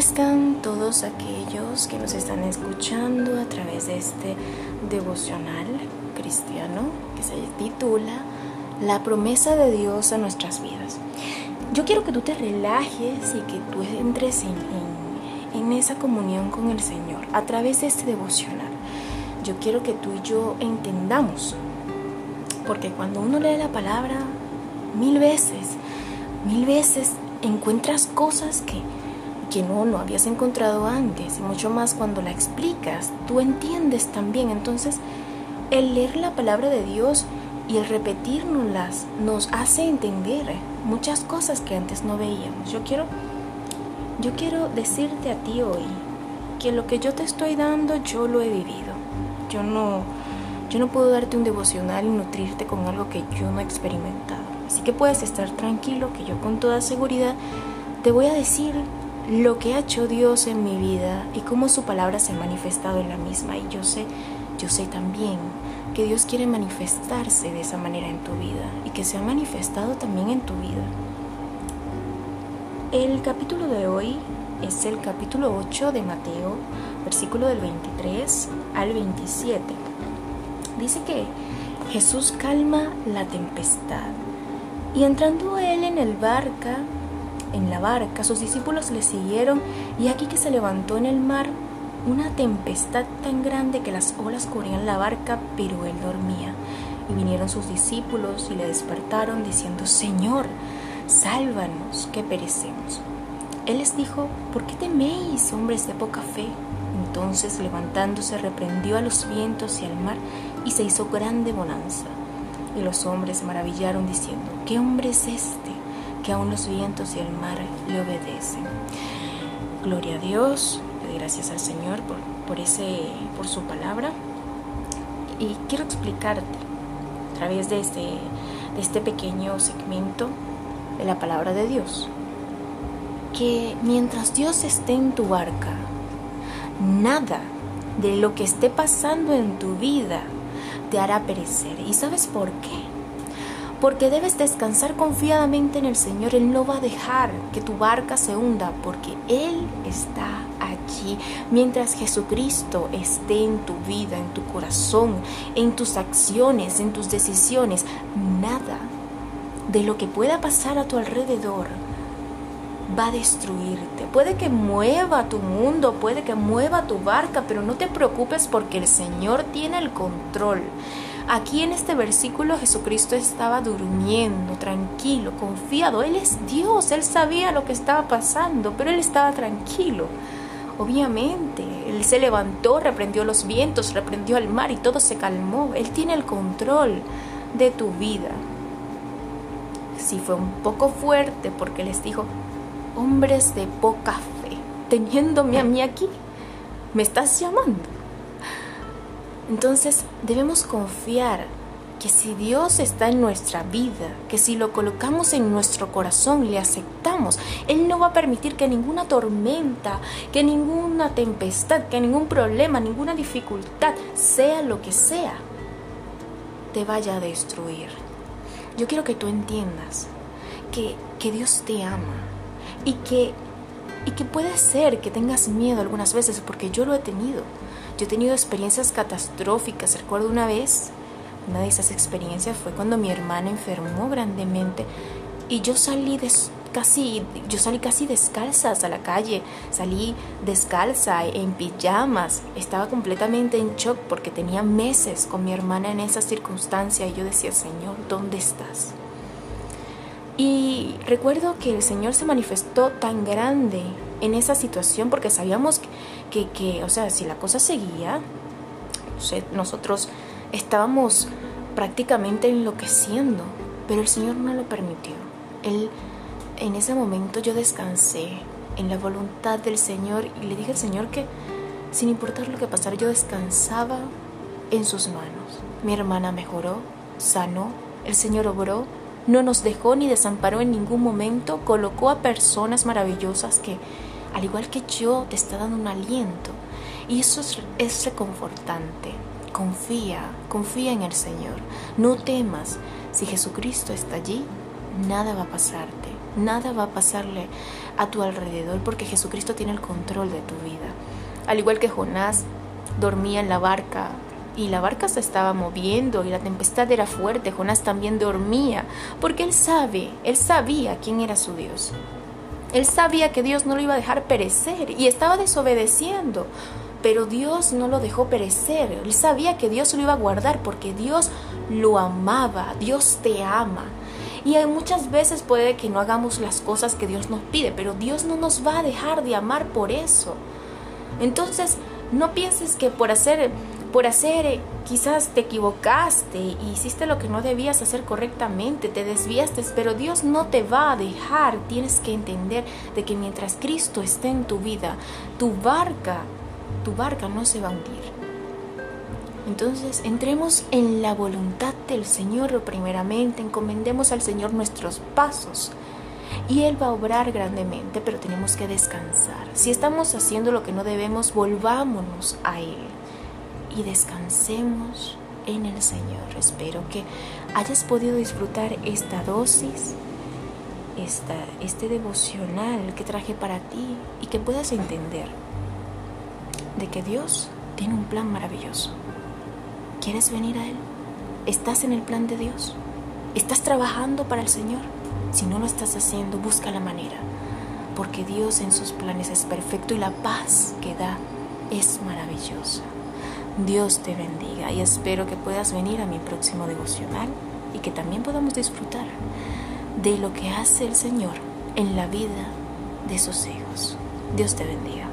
están todos aquellos que nos están escuchando a través de este devocional cristiano que se titula La promesa de Dios a nuestras vidas? Yo quiero que tú te relajes y que tú entres en, en esa comunión con el Señor a través de este devocional. Yo quiero que tú y yo entendamos, porque cuando uno lee la palabra mil veces, mil veces encuentras cosas que que no, no habías encontrado antes, y mucho más cuando la explicas, tú entiendes también. Entonces, el leer la palabra de Dios y el repetirnoslas nos hace entender muchas cosas que antes no veíamos. Yo quiero, yo quiero decirte a ti hoy que lo que yo te estoy dando yo lo he vivido. Yo no, yo no puedo darte un devocional y nutrirte con algo que yo no he experimentado. Así que puedes estar tranquilo que yo con toda seguridad te voy a decir lo que ha hecho Dios en mi vida y cómo su palabra se ha manifestado en la misma. Y yo sé, yo sé también que Dios quiere manifestarse de esa manera en tu vida y que se ha manifestado también en tu vida. El capítulo de hoy es el capítulo 8 de Mateo, versículo del 23 al 27. Dice que Jesús calma la tempestad y entrando él en el barca, en la barca, sus discípulos le siguieron y aquí que se levantó en el mar una tempestad tan grande que las olas cubrían la barca, pero él dormía. Y vinieron sus discípulos y le despertaron diciendo, Señor, sálvanos, que perecemos. Él les dijo, ¿por qué teméis, hombres de poca fe? Entonces levantándose reprendió a los vientos y al mar y se hizo grande bonanza. Y los hombres se maravillaron diciendo, ¿qué hombre es este? Que aún los vientos y el mar le obedecen. Gloria a Dios, gracias al Señor por, por, ese, por su palabra. Y quiero explicarte a través de este, de este pequeño segmento de la palabra de Dios que mientras Dios esté en tu barca, nada de lo que esté pasando en tu vida te hará perecer. ¿Y sabes por qué? Porque debes descansar confiadamente en el Señor. Él no va a dejar que tu barca se hunda, porque Él está allí. Mientras Jesucristo esté en tu vida, en tu corazón, en tus acciones, en tus decisiones, nada de lo que pueda pasar a tu alrededor va a destruirte. Puede que mueva tu mundo, puede que mueva tu barca, pero no te preocupes porque el Señor tiene el control. Aquí en este versículo Jesucristo estaba durmiendo, tranquilo, confiado. Él es Dios, él sabía lo que estaba pasando, pero él estaba tranquilo. Obviamente, él se levantó, reprendió los vientos, reprendió al mar y todo se calmó. Él tiene el control de tu vida. Sí fue un poco fuerte porque les dijo, hombres de poca fe, teniéndome a mí aquí, ¿me estás llamando? Entonces debemos confiar que si Dios está en nuestra vida, que si lo colocamos en nuestro corazón, le aceptamos, Él no va a permitir que ninguna tormenta, que ninguna tempestad, que ningún problema, ninguna dificultad, sea lo que sea, te vaya a destruir. Yo quiero que tú entiendas que, que Dios te ama y que, y que puede ser que tengas miedo algunas veces, porque yo lo he tenido yo he tenido experiencias catastróficas. Recuerdo una vez, una de esas experiencias fue cuando mi hermana enfermó grandemente y yo salí casi, yo salí casi descalzas a la calle, salí descalza en pijamas, estaba completamente en shock porque tenía meses con mi hermana en esa circunstancia y yo decía, Señor, ¿dónde estás? Y recuerdo que el Señor se manifestó tan grande en esa situación porque sabíamos que, que, o sea, si la cosa seguía, nosotros estábamos prácticamente enloqueciendo, pero el Señor no lo permitió. Él, en ese momento yo descansé en la voluntad del Señor y le dije al Señor que sin importar lo que pasara, yo descansaba en sus manos. Mi hermana mejoró, sanó, el Señor obró no nos dejó ni desamparó en ningún momento, colocó a personas maravillosas que, al igual que yo, te está dando un aliento. Y eso es, reconfortante. Confía, confía en el Señor. No temas. Si Jesucristo está allí, nada va a pasarte. Nada va a pasarle a tu alrededor porque Jesucristo tiene el control de tu vida. Al igual que Jonás dormía en la barca y la barca se estaba moviendo y la tempestad era fuerte, Jonás también dormía porque él sabe, él sabía quién era su Dios. Él sabía que Dios no lo iba a dejar perecer y estaba desobedeciendo. Pero Dios no lo dejó perecer. Él sabía que Dios lo iba a guardar porque Dios lo amaba. Dios te ama. Y hay muchas veces puede que no hagamos las cosas que Dios nos pide, pero Dios no nos va a dejar de amar por eso. Entonces, no pienses que por hacer por hacer, eh, quizás te equivocaste y hiciste lo que no debías hacer correctamente, te desviaste, pero Dios no te va a dejar. Tienes que entender de que mientras Cristo esté en tu vida, tu barca, tu barca no se va a hundir. Entonces, entremos en la voluntad del Señor primeramente, encomendemos al Señor nuestros pasos y Él va a obrar grandemente, pero tenemos que descansar. Si estamos haciendo lo que no debemos, volvámonos a Él y descansemos en el Señor. Espero que hayas podido disfrutar esta dosis, esta, este devocional que traje para ti y que puedas entender de que Dios tiene un plan maravilloso. ¿Quieres venir a Él? ¿Estás en el plan de Dios? ¿Estás trabajando para el Señor? Si no lo estás haciendo, busca la manera, porque Dios en sus planes es perfecto y la paz que da es maravillosa. Dios te bendiga y espero que puedas venir a mi próximo devocional y que también podamos disfrutar de lo que hace el Señor en la vida de sus hijos. Dios te bendiga.